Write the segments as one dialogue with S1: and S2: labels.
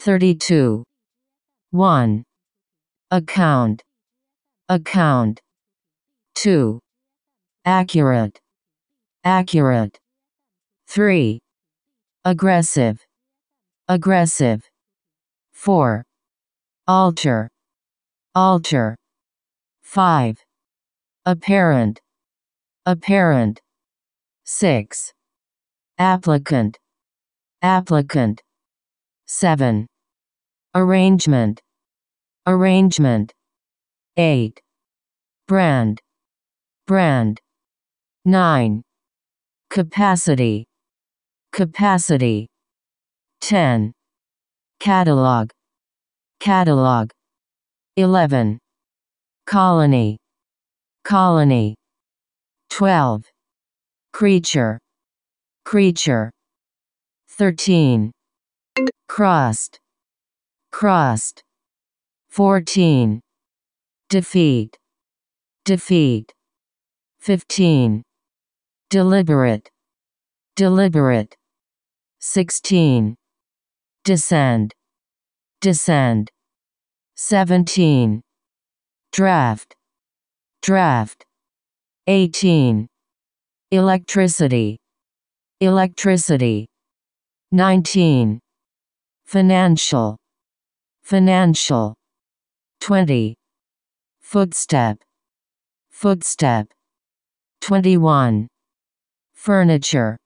S1: 32. 1. Account. Account. 2. Accurate. Accurate. 3. Aggressive. Aggressive. 4. Alter. Alter. 5. Apparent. Apparent. 6. Applicant. Applicant. 7. Arrangement. Arrangement. 8. Brand. Brand. 9. Capacity. Capacity. 10. Catalog. Catalog. 11. Colony. Colony. 12. Creature. Creature. 13. Crust. Crust. 14. Defeat. Defeat. 15. Deliberate. Deliberate. 16. Descend. Descend. 17. Draft. Draft. 18. Electricity. Electricity. 19. Financial. Financial. 20. Footstep. Footstep. 21. Furniture.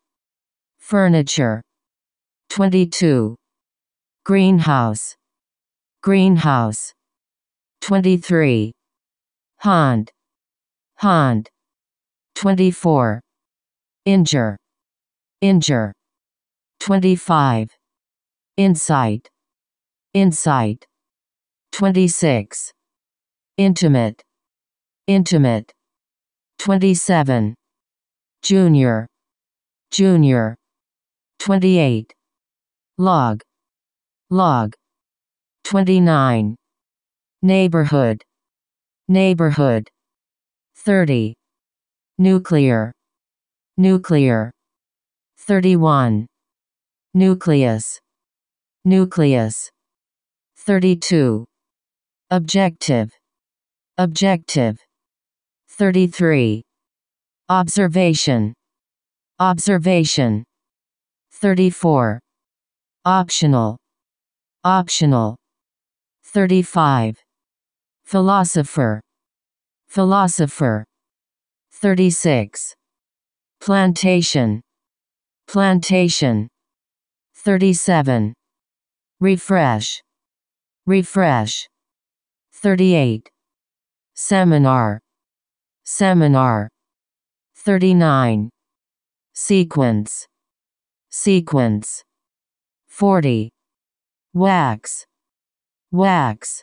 S1: Furniture. 22. Greenhouse. Greenhouse. 23. Haunt. Haunt. 24. Injure. Injure. 25. Insight. Insight. 26. Intimate. Intimate. 27. Junior. Junior. 28. Log. Log. 29. Neighborhood. Neighborhood. 30. Nuclear. Nuclear. 31. Nucleus. Nucleus. 32. Objective. Objective. 33. Observation. Observation. 34. Optional. Optional. 35. Philosopher. Philosopher. 36. Plantation. Plantation. 37. Refresh. Refresh. 38. Seminar. Seminar. 39. Sequence. Sequence. 40. Wax. Wax.